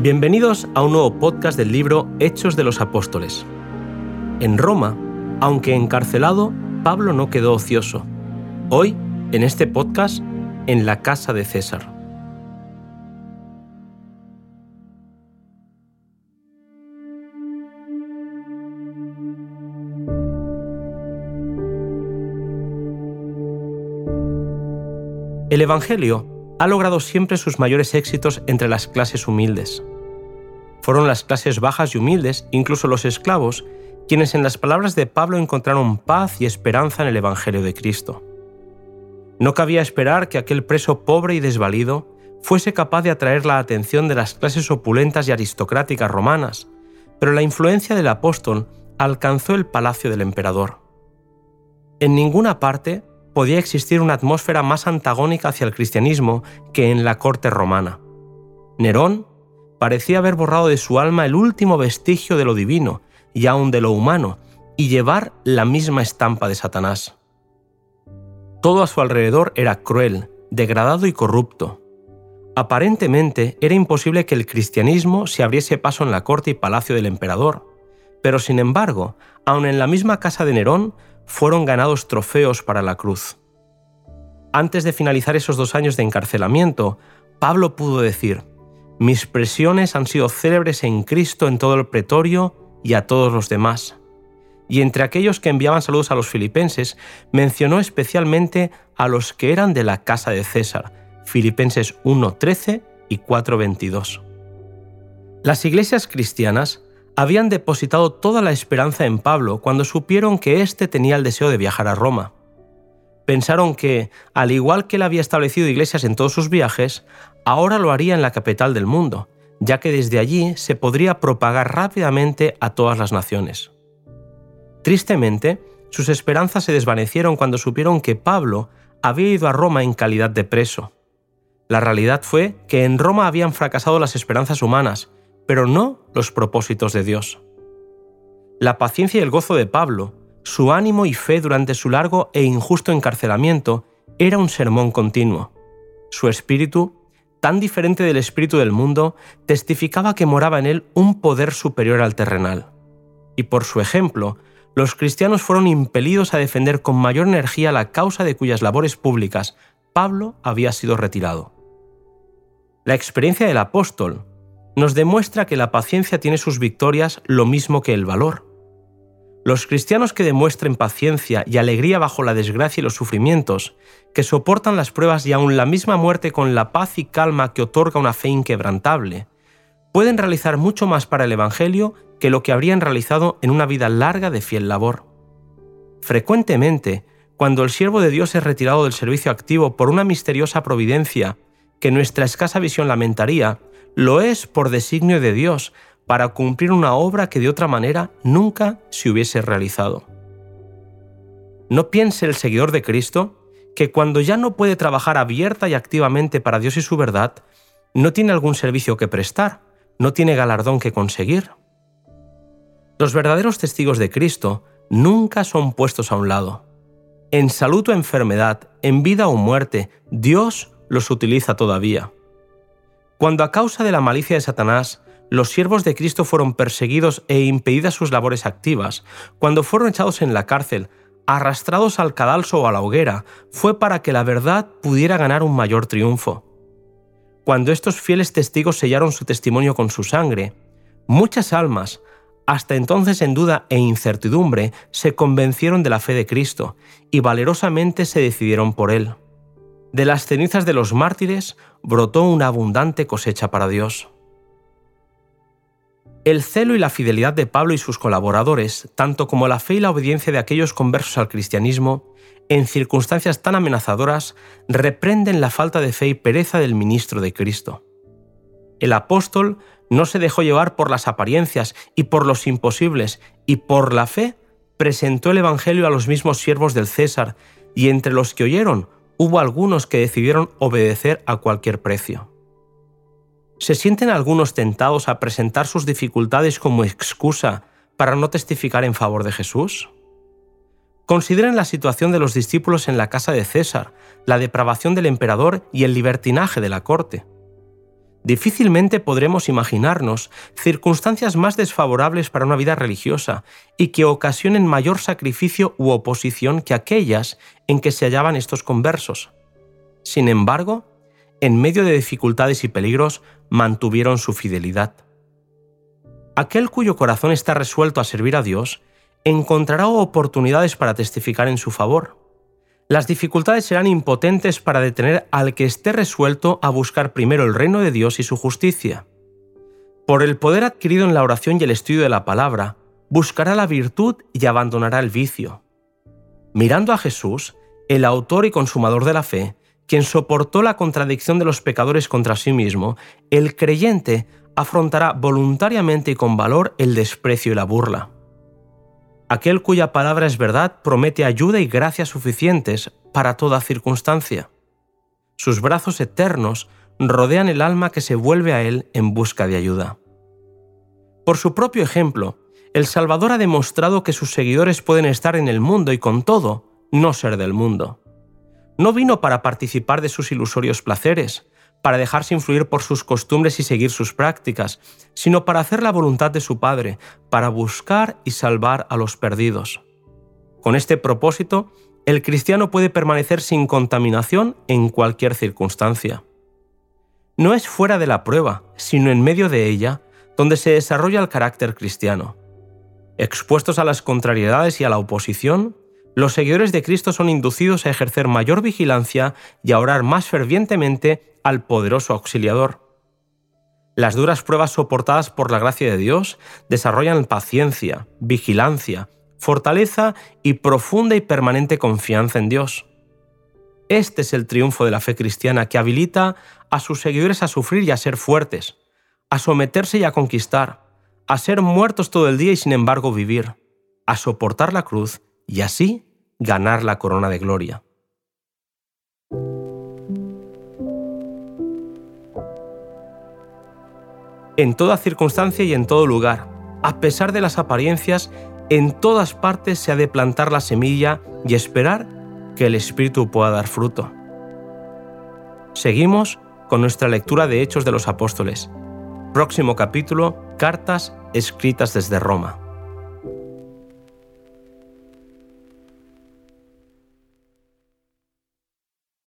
Bienvenidos a un nuevo podcast del libro Hechos de los Apóstoles. En Roma, aunque encarcelado, Pablo no quedó ocioso. Hoy, en este podcast, en la casa de César. El Evangelio ha logrado siempre sus mayores éxitos entre las clases humildes. Fueron las clases bajas y humildes, incluso los esclavos, quienes en las palabras de Pablo encontraron paz y esperanza en el Evangelio de Cristo. No cabía esperar que aquel preso pobre y desvalido fuese capaz de atraer la atención de las clases opulentas y aristocráticas romanas, pero la influencia del apóstol alcanzó el palacio del emperador. En ninguna parte podía existir una atmósfera más antagónica hacia el cristianismo que en la corte romana. Nerón parecía haber borrado de su alma el último vestigio de lo divino y aun de lo humano, y llevar la misma estampa de Satanás. Todo a su alrededor era cruel, degradado y corrupto. Aparentemente era imposible que el cristianismo se abriese paso en la corte y palacio del emperador, pero sin embargo, aun en la misma casa de Nerón, fueron ganados trofeos para la cruz. Antes de finalizar esos dos años de encarcelamiento, Pablo pudo decir, mis presiones han sido célebres en Cristo en todo el pretorio y a todos los demás. Y entre aquellos que enviaban saludos a los filipenses, mencionó especialmente a los que eran de la casa de César, Filipenses 1.13 y 4.22. Las iglesias cristianas habían depositado toda la esperanza en Pablo cuando supieron que éste tenía el deseo de viajar a Roma. Pensaron que, al igual que él había establecido iglesias en todos sus viajes, ahora lo haría en la capital del mundo, ya que desde allí se podría propagar rápidamente a todas las naciones. Tristemente, sus esperanzas se desvanecieron cuando supieron que Pablo había ido a Roma en calidad de preso. La realidad fue que en Roma habían fracasado las esperanzas humanas pero no los propósitos de Dios. La paciencia y el gozo de Pablo, su ánimo y fe durante su largo e injusto encarcelamiento, era un sermón continuo. Su espíritu, tan diferente del espíritu del mundo, testificaba que moraba en él un poder superior al terrenal. Y por su ejemplo, los cristianos fueron impelidos a defender con mayor energía la causa de cuyas labores públicas Pablo había sido retirado. La experiencia del apóstol, nos demuestra que la paciencia tiene sus victorias lo mismo que el valor. Los cristianos que demuestren paciencia y alegría bajo la desgracia y los sufrimientos, que soportan las pruebas y aun la misma muerte con la paz y calma que otorga una fe inquebrantable, pueden realizar mucho más para el Evangelio que lo que habrían realizado en una vida larga de fiel labor. Frecuentemente, cuando el siervo de Dios es retirado del servicio activo por una misteriosa providencia que nuestra escasa visión lamentaría, lo es por designio de Dios para cumplir una obra que de otra manera nunca se hubiese realizado. No piense el seguidor de Cristo que cuando ya no puede trabajar abierta y activamente para Dios y su verdad, no tiene algún servicio que prestar, no tiene galardón que conseguir. Los verdaderos testigos de Cristo nunca son puestos a un lado. En salud o enfermedad, en vida o muerte, Dios los utiliza todavía. Cuando a causa de la malicia de Satanás, los siervos de Cristo fueron perseguidos e impedidas sus labores activas, cuando fueron echados en la cárcel, arrastrados al cadalso o a la hoguera, fue para que la verdad pudiera ganar un mayor triunfo. Cuando estos fieles testigos sellaron su testimonio con su sangre, muchas almas, hasta entonces en duda e incertidumbre, se convencieron de la fe de Cristo y valerosamente se decidieron por él. De las cenizas de los mártires brotó una abundante cosecha para Dios. El celo y la fidelidad de Pablo y sus colaboradores, tanto como la fe y la obediencia de aquellos conversos al cristianismo, en circunstancias tan amenazadoras, reprenden la falta de fe y pereza del ministro de Cristo. El apóstol no se dejó llevar por las apariencias y por los imposibles, y por la fe presentó el Evangelio a los mismos siervos del César, y entre los que oyeron hubo algunos que decidieron obedecer a cualquier precio. ¿Se sienten algunos tentados a presentar sus dificultades como excusa para no testificar en favor de Jesús? Consideren la situación de los discípulos en la casa de César, la depravación del emperador y el libertinaje de la corte. Difícilmente podremos imaginarnos circunstancias más desfavorables para una vida religiosa y que ocasionen mayor sacrificio u oposición que aquellas en que se hallaban estos conversos. Sin embargo, en medio de dificultades y peligros, mantuvieron su fidelidad. Aquel cuyo corazón está resuelto a servir a Dios encontrará oportunidades para testificar en su favor las dificultades serán impotentes para detener al que esté resuelto a buscar primero el reino de Dios y su justicia. Por el poder adquirido en la oración y el estudio de la palabra, buscará la virtud y abandonará el vicio. Mirando a Jesús, el autor y consumador de la fe, quien soportó la contradicción de los pecadores contra sí mismo, el creyente afrontará voluntariamente y con valor el desprecio y la burla. Aquel cuya palabra es verdad promete ayuda y gracia suficientes para toda circunstancia. Sus brazos eternos rodean el alma que se vuelve a Él en busca de ayuda. Por su propio ejemplo, el Salvador ha demostrado que sus seguidores pueden estar en el mundo y con todo no ser del mundo. No vino para participar de sus ilusorios placeres, para dejarse influir por sus costumbres y seguir sus prácticas, sino para hacer la voluntad de su Padre, para buscar y salvar a los perdidos. Con este propósito, el cristiano puede permanecer sin contaminación en cualquier circunstancia. No es fuera de la prueba, sino en medio de ella, donde se desarrolla el carácter cristiano. Expuestos a las contrariedades y a la oposición, los seguidores de Cristo son inducidos a ejercer mayor vigilancia y a orar más fervientemente al poderoso auxiliador. Las duras pruebas soportadas por la gracia de Dios desarrollan paciencia, vigilancia, fortaleza y profunda y permanente confianza en Dios. Este es el triunfo de la fe cristiana que habilita a sus seguidores a sufrir y a ser fuertes, a someterse y a conquistar, a ser muertos todo el día y sin embargo vivir, a soportar la cruz y así ganar la corona de gloria. En toda circunstancia y en todo lugar, a pesar de las apariencias, en todas partes se ha de plantar la semilla y esperar que el Espíritu pueda dar fruto. Seguimos con nuestra lectura de Hechos de los Apóstoles. Próximo capítulo, Cartas escritas desde Roma.